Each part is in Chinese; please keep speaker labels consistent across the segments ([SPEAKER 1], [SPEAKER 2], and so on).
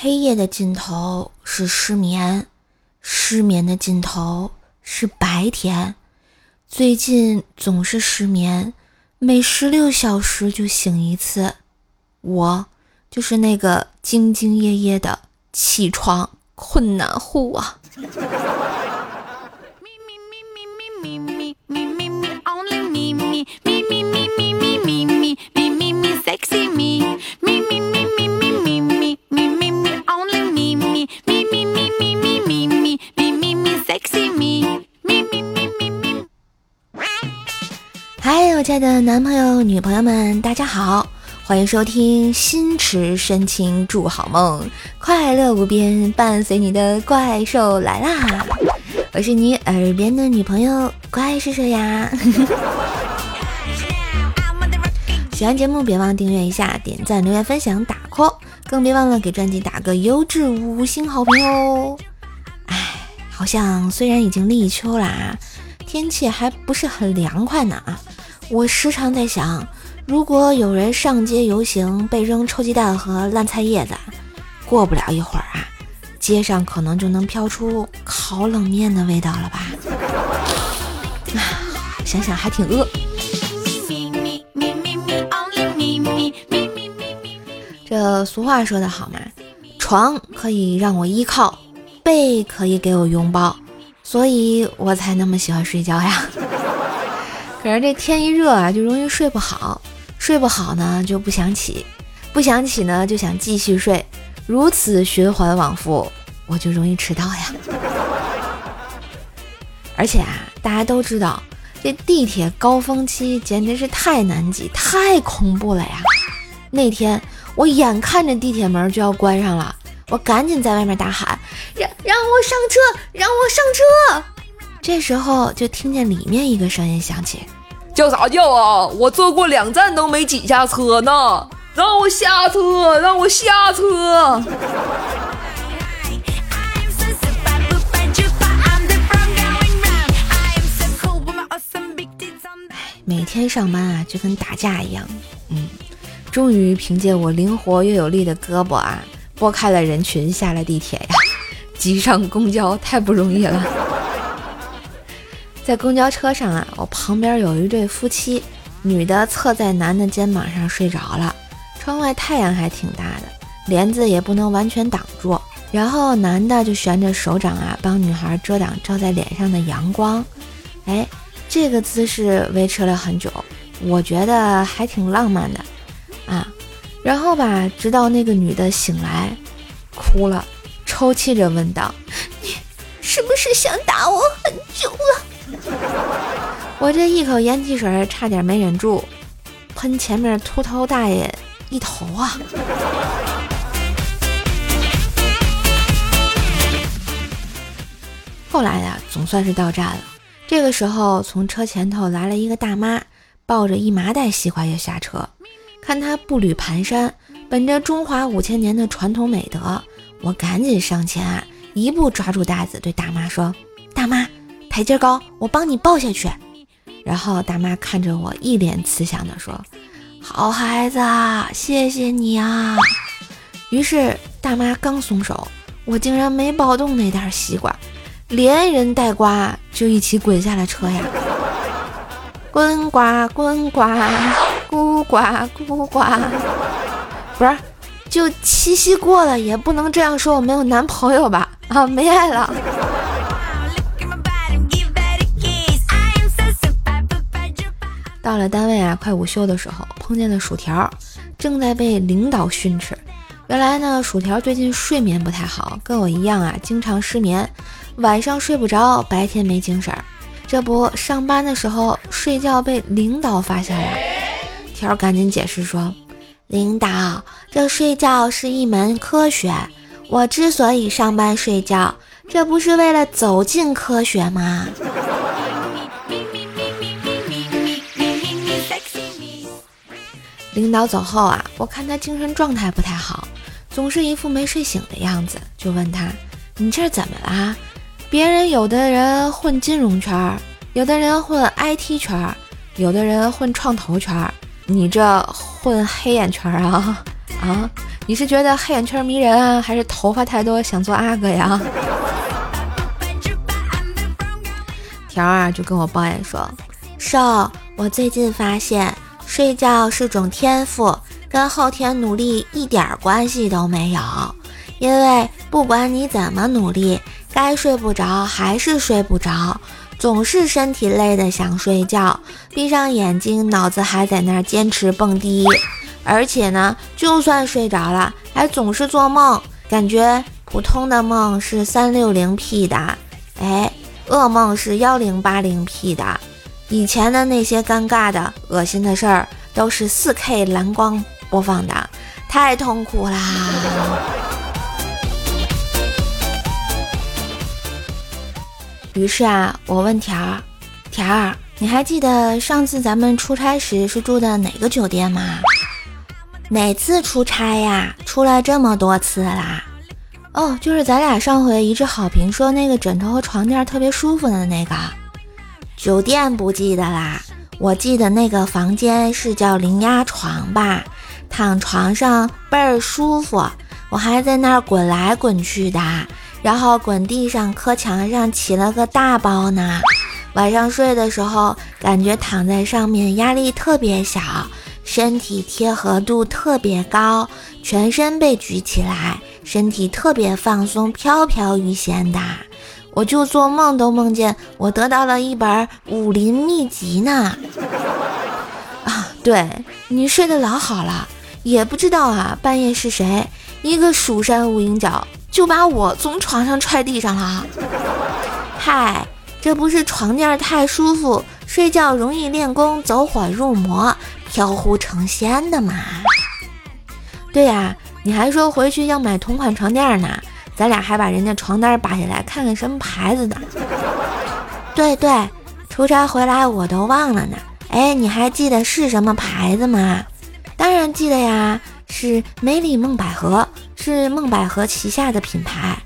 [SPEAKER 1] 黑夜的尽头是失眠，失眠的尽头是白天。最近总是失眠，每十六小时就醒一次。我就是那个兢兢业业的起床困难户啊！嗨，我亲爱的男朋友、女朋友们，大家好，欢迎收听《心驰深情祝好梦，快乐无边，伴随你的怪兽来啦》。我是你耳边的女朋友怪兽兽呀。喜欢节目别忘订阅一下，点赞、留言、分享、打 call，更别忘了给专辑打个优质五星好评哦。好像虽然已经立秋啦，天气还不是很凉快呢啊。我时常在想，如果有人上街游行被扔臭鸡蛋和烂菜叶子，过不了一会儿啊，街上可能就能飘出烤冷面的味道了吧？啊，想想还挺饿。这俗话说得好嘛，床可以让我依靠，被可以给我拥抱，所以我才那么喜欢睡觉呀。可是这天一热啊，就容易睡不好，睡不好呢就不想起，不想起呢就想继续睡，如此循环往复，我就容易迟到呀。而且啊，大家都知道，这地铁高峰期简直是太难挤、太恐怖了呀。那天我眼看着地铁门就要关上了，我赶紧在外面大喊：“让让我上车，让我上车！”这时候就听见里面一个声音响起：“
[SPEAKER 2] 叫啥叫啊？我坐过两站都没挤下车呢！让我下车，让我下车！”
[SPEAKER 1] 每天上班啊，就跟打架一样。嗯，终于凭借我灵活又有力的胳膊啊，拨开了人群，下了地铁呀，挤上公交太不容易了。在公交车上啊，我旁边有一对夫妻，女的侧在男的肩膀上睡着了。窗外太阳还挺大的，帘子也不能完全挡住。然后男的就悬着手掌啊，帮女孩遮挡照在脸上的阳光。哎，这个姿势维持了很久，我觉得还挺浪漫的啊。然后吧，直到那个女的醒来，哭了，抽泣着问道：“你是不是想打我很久了？”我这一口盐汽水差点没忍住，喷前面秃头大爷一头啊！后来呀，总算是到站了。这个时候，从车前头来了一个大妈，抱着一麻袋西瓜要下车。看她步履蹒跚，本着中华五千年的传统美德，我赶紧上前啊，一步抓住袋子，对大妈说：“大妈。”台阶高，我帮你抱下去。然后大妈看着我，一脸慈祥地说：“好孩子，谢谢你啊。”于是大妈刚松手，我竟然没抱动那袋西瓜，连人带瓜就一起滚下了车呀！滚 瓜滚瓜，咕呱咕呱。不是，就七夕过了，也不能这样说我没有男朋友吧？啊，没爱了。到了单位啊，快午休的时候，碰见了薯条，正在被领导训斥。原来呢，薯条最近睡眠不太好，跟我一样啊，经常失眠，晚上睡不着，白天没精神。这不，上班的时候睡觉被领导发现了，条赶紧解释说：“领导，这睡觉是一门科学，我之所以上班睡觉，这不是为了走进科学吗？”领导走后啊，我看他精神状态不太好，总是一副没睡醒的样子，就问他：“你这怎么啦？别人有的人混金融圈，有的人混 IT 圈，有的人混创投圈，你这混黑眼圈啊？啊，你是觉得黑眼圈迷人啊，还是头发太多想做阿哥呀？条啊就跟我抱怨说：“瘦，我最近发现睡觉是种天赋，跟后天努力一点关系都没有。因为不管你怎么努力，该睡不着还是睡不着，总是身体累的想睡觉，闭上眼睛脑子还在那儿坚持蹦迪。而且呢，就算睡着了，还总是做梦，感觉普通的梦是三六零 P 的，哎。”噩梦是幺零八零 P 的，以前的那些尴尬的、恶心的事儿都是四 K 蓝光播放的，太痛苦啦！于是啊，我问条儿，条儿，你还记得上次咱们出差时是住的哪个酒店吗？哪次出差呀？出来这么多次啦？哦，就是咱俩上回一致好评说那个枕头和床垫特别舒服的那个酒店不记得啦，我记得那个房间是叫零压床吧，躺床上倍儿舒服，我还在那儿滚来滚去的，然后滚地上磕墙上起了个大包呢。晚上睡的时候感觉躺在上面压力特别小，身体贴合度特别高，全身被举起来。身体特别放松，飘飘欲仙的，我就做梦都梦见我得到了一本武林秘籍呢。啊，对你睡得老好了，也不知道啊，半夜是谁一个蜀山无影脚就把我从床上踹地上了。嗨，这不是床垫太舒服，睡觉容易练功走火入魔，飘忽成仙的吗？对呀。你还说回去要买同款床垫呢，咱俩还把人家床单扒下来看看什么牌子的。对对，出差回来我都忘了呢。哎，你还记得是什么牌子吗？当然记得呀，是美丽梦百合，是梦百合旗下的品牌。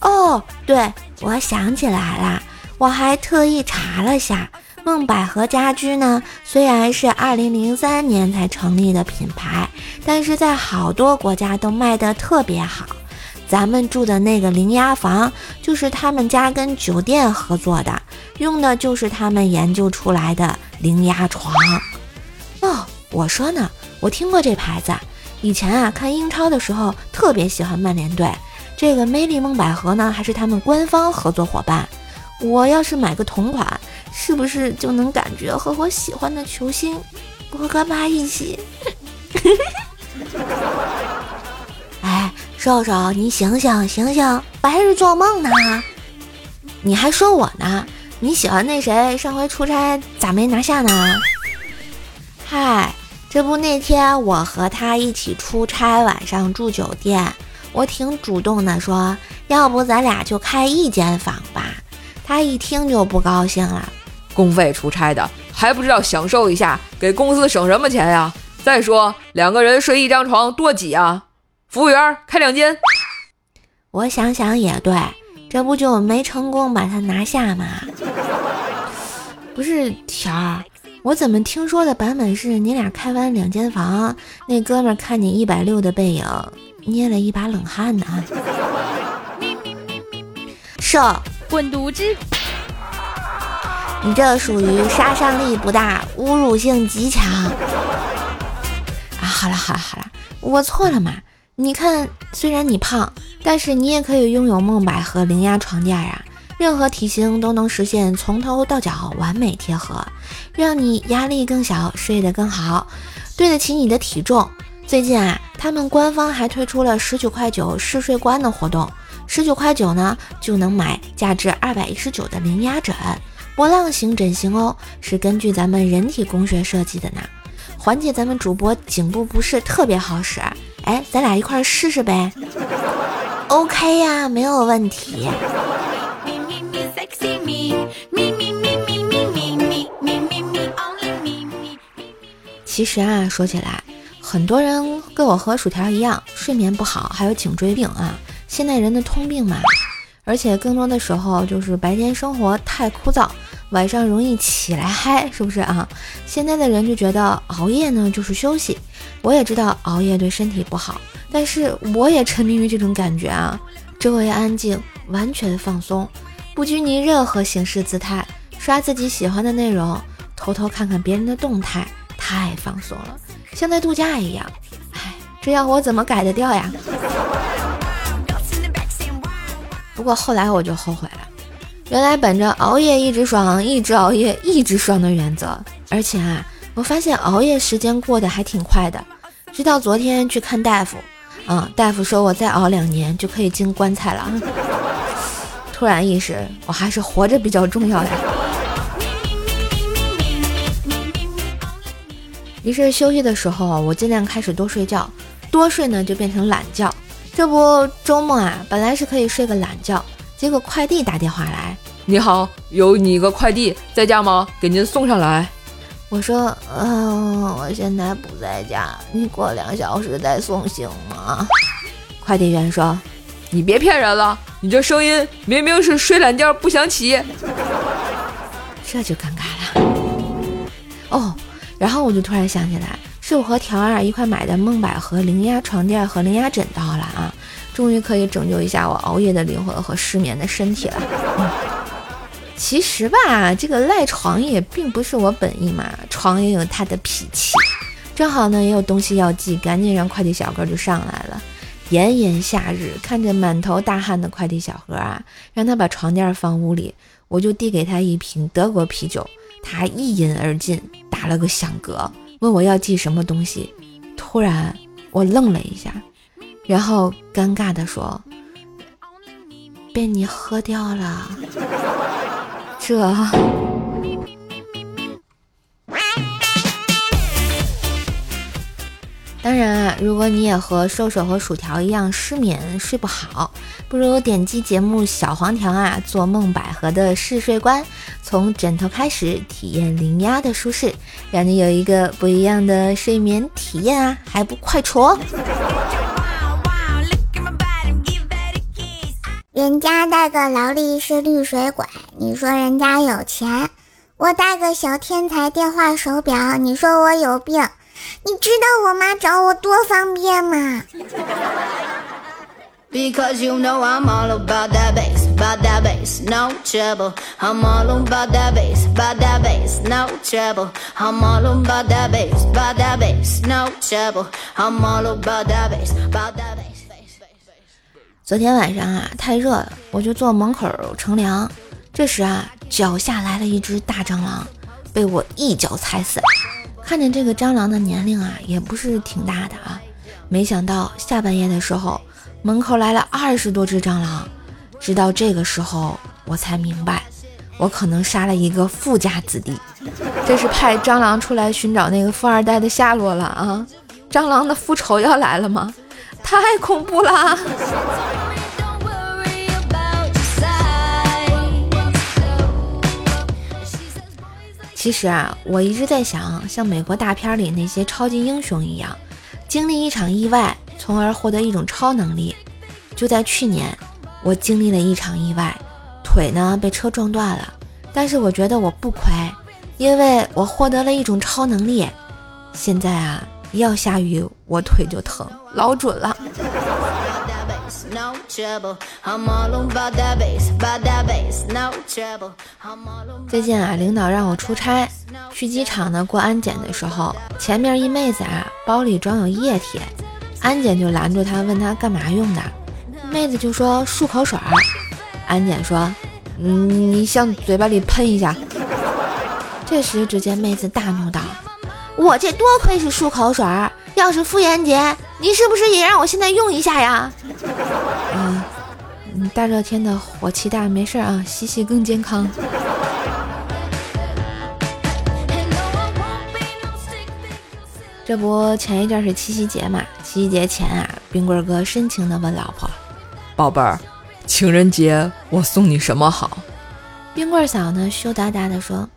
[SPEAKER 1] 哦，对，我想起来了，我还特意查了下。梦百合家居呢，虽然是二零零三年才成立的品牌，但是在好多国家都卖得特别好。咱们住的那个零压房，就是他们家跟酒店合作的，用的就是他们研究出来的零压床。哦，我说呢，我听过这牌子，以前啊看英超的时候特别喜欢曼联队，这个魅力梦百合呢还是他们官方合作伙伴。我要是买个同款。是不是就能感觉和我喜欢的球星波格巴一起？哎，瘦瘦，你醒醒醒醒，白日做梦呢！你还说我呢？你喜欢那谁？上回出差咋没拿下呢？嗨，这不那天我和他一起出差，晚上住酒店，我挺主动的，说要不咱俩就开一间房吧。他一听就不高兴了。
[SPEAKER 2] 公费出差的还不知道享受一下，给公司省什么钱呀？再说两个人睡一张床多挤啊！服务员开两间。
[SPEAKER 1] 我想想也对，这不就没成功把他拿下吗？不是条儿，我怎么听说的版本是你俩开完两间房，那哥们看你一百六的背影，捏了一把冷汗呢？射
[SPEAKER 3] 滚犊子！
[SPEAKER 1] 你这属于杀伤力不大，侮辱性极强啊！好了好了好了，我错了嘛。你看，虽然你胖，但是你也可以拥有梦百合零压床垫呀，任何体型都能实现从头到脚完美贴合，让你压力更小，睡得更好，对得起你的体重。最近啊，他们官方还推出了十九块九试睡官的活动，十九块九呢就能买价值二百一十九的零压枕。波浪形枕型哦，是根据咱们人体工学设计的呢，缓解咱们主播颈部不适特别好使。哎，咱俩一块试试呗？OK 呀，没有问题。其实啊，说起来，很多人跟我和薯条一样，睡眠不好，还有颈椎病啊，现代人的通病嘛。而且更多的时候就是白天生活太枯燥。晚上容易起来嗨，是不是啊？现在的人就觉得熬夜呢就是休息，我也知道熬夜对身体不好，但是我也沉迷于这种感觉啊，周围安静，完全放松，不拘泥任何形式姿态，刷自己喜欢的内容，偷偷看看别人的动态，太放松了，像在度假一样。唉，这样我怎么改得掉呀？不过后来我就后悔了，原来本着熬夜一直爽，一直熬夜一直爽的原则，而且啊，我发现熬夜时间过得还挺快的。直到昨天去看大夫，啊，大夫说我再熬两年就可以进棺材了。突然意识，我还是活着比较重要呀。于是休息的时候，我尽量开始多睡觉，多睡呢就变成懒觉。这不周末啊，本来是可以睡个懒觉，结果快递打电话来，
[SPEAKER 2] 你好，有你个快递在家吗？给您送上来。
[SPEAKER 1] 我说，嗯，我现在不在家，你过两小时再送行吗？快递员说，
[SPEAKER 2] 你别骗人了，你这声音明明是睡懒觉不想起，
[SPEAKER 1] 这就尴尬了。哦，然后我就突然想起来。是我和条儿一块买的梦百合零压床垫和零压枕到了啊，终于可以拯救一下我熬夜的灵魂和失眠的身体了。其实吧，这个赖床也并不是我本意嘛，床也有它的脾气。正好呢，也有东西要寄，赶紧让快递小哥就上来了。炎炎夏日，看着满头大汗的快递小哥啊，让他把床垫放屋里，我就递给他一瓶德国啤酒，他一饮而尽，打了个响嗝。问我要寄什么东西，突然我愣了一下，然后尴尬的说：“被你喝掉了。”这。当然啊，如果你也和瘦瘦和薯条一样失眠睡不好，不如点击节目小黄条啊，做梦百合的试睡官，从枕头开始体验零压的舒适，让你有一个不一样的睡眠体验啊，还不快戳？
[SPEAKER 3] 人家带个劳力士绿水鬼，你说人家有钱；我带个小天才电话手表，你说我有病。你知道我妈找我多方便吗？
[SPEAKER 1] 昨天晚上啊，太热了，我就坐门口乘凉。这时啊，脚下来了一只大蟑螂，被我一脚踩死。看见这个蟑螂的年龄啊，也不是挺大的啊。没想到下半夜的时候，门口来了二十多只蟑螂。直到这个时候，我才明白，我可能杀了一个富家子弟。这是派蟑螂出来寻找那个富二代的下落了啊！蟑螂的复仇要来了吗？太恐怖了！其实啊，我一直在想，像美国大片里那些超级英雄一样，经历一场意外，从而获得一种超能力。就在去年，我经历了一场意外，腿呢被车撞断了，但是我觉得我不亏，因为我获得了一种超能力。现在啊，一要下雨，我腿就疼，老准了。No trouble.
[SPEAKER 4] I'm all on by that base by that base no trouble.
[SPEAKER 1] 最近啊，领导让我出差，去机场呢过安检的时候，前面一妹子啊，包里装有液体，安检就拦住她，问她干嘛用的，妹子就说漱口水儿，安检说，嗯，你向嘴巴里喷一下。这时，只见妹子大怒道：“我这多亏是漱口水儿，要是妇炎洁，你是不是也让我现在用一下呀？”嗯，大热天的火气大，没事啊，洗洗更健康。这不，前一阵是七夕节嘛？七夕节前啊，冰棍哥深情的问老婆：“
[SPEAKER 2] 宝贝儿，情人节我送你什么好？”
[SPEAKER 1] 冰棍嫂呢，羞答答的说：“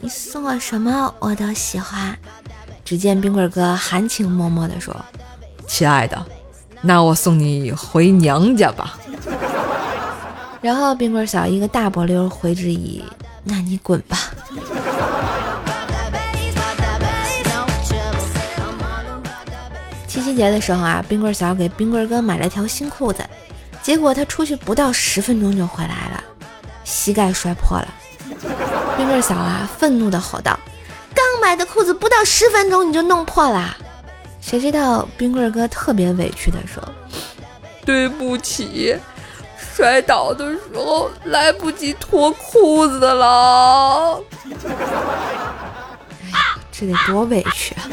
[SPEAKER 1] 你送我什么我都喜欢。”只见冰棍哥含情脉脉的说：“
[SPEAKER 2] 亲爱的。”那我送你回娘家吧。
[SPEAKER 1] 然后冰棍嫂一个大波溜回之以那你滚吧。七夕节的时候啊，冰棍嫂给冰棍哥买了条新裤子，结果他出去不到十分钟就回来了，膝盖摔破了。冰棍嫂啊，愤怒的吼道：“刚买的裤子不到十分钟你就弄破了！”谁知道冰棍哥特别委屈的说：“
[SPEAKER 2] 对不起，摔倒的时候来不及脱裤子了。”
[SPEAKER 1] 哎呀，这得多委屈啊！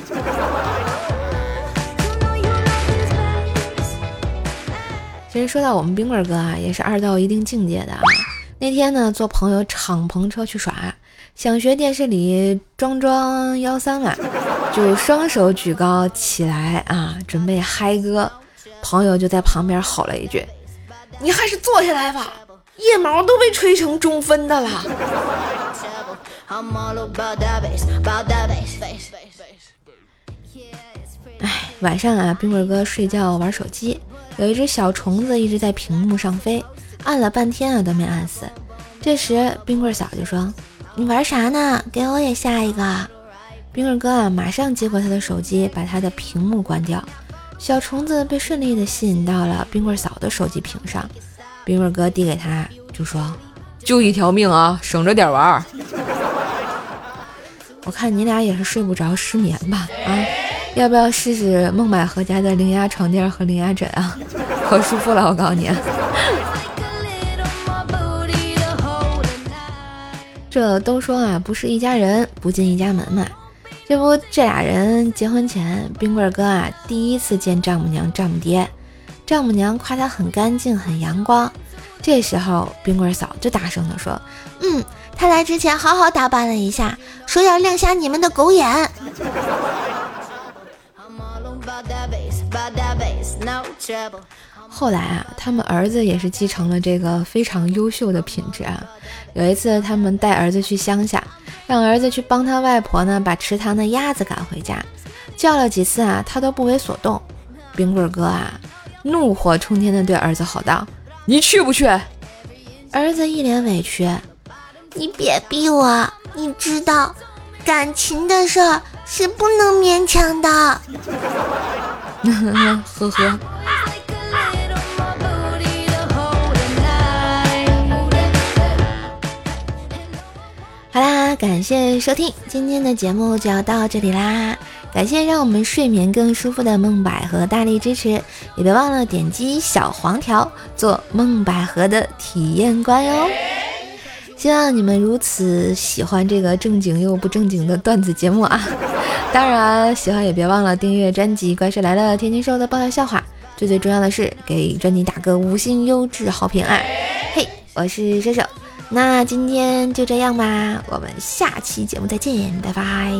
[SPEAKER 1] 其实说到我们冰棍哥啊，也是二到一定境界的啊。那天呢，坐朋友敞篷车去耍，想学电视里装装幺三嘛，就双手举高起来啊，准备嗨歌。朋友就在旁边吼了一句：“你还是坐下来吧，腋毛都被吹成中分的了。”哎，晚上啊，冰棍哥睡觉玩手机。有一只小虫子一直在屏幕上飞，按了半天啊都没按死。这时冰棍嫂就说：“你玩啥呢？给我也下一个。”冰棍哥啊马上接过他的手机，把他的屏幕关掉。小虫子被顺利的吸引到了冰棍嫂的手机屏上。冰棍哥递给他，就说：“
[SPEAKER 2] 就一条命啊，省着点玩。”
[SPEAKER 1] 我看你俩也是睡不着，失眠吧？啊。要不要试试梦百合家的零压床垫和零压枕啊？可舒服了，我告诉你。这都说啊，不是一家人不进一家门嘛。这不，这俩人结婚前，冰棍哥啊第一次见丈母娘、丈母爹，丈母娘夸他很干净、很阳光。这时候，冰棍嫂就大声地说：“嗯，他来之前好好打扮了一下，说要亮瞎你们的狗眼。”后来啊，他们儿子也是继承了这个非常优秀的品质啊。有一次，他们带儿子去乡下，让儿子去帮他外婆呢把池塘的鸭子赶回家，叫了几次啊，他都不为所动。冰棍哥啊，怒火冲天的对儿子吼道：“
[SPEAKER 2] 你去不去？”
[SPEAKER 1] 儿子一脸委屈：“
[SPEAKER 3] 你别逼我，你知道，感情的事儿。”是不能勉强的，
[SPEAKER 1] 呵呵。好啦，感谢收听今天的节目就要到这里啦！感谢让我们睡眠更舒服的梦百合大力支持，也别忘了点击小黄条做梦百合的体验官哟。希望你们如此喜欢这个正经又不正经的段子节目啊！当然，喜欢也别忘了订阅专辑《怪兽来了》，天津兽的爆笑笑话。最最重要的是，给专辑打个五星优质好评啊！嘿，我是射手，那今天就这样吧，我们下期节目再见，拜拜。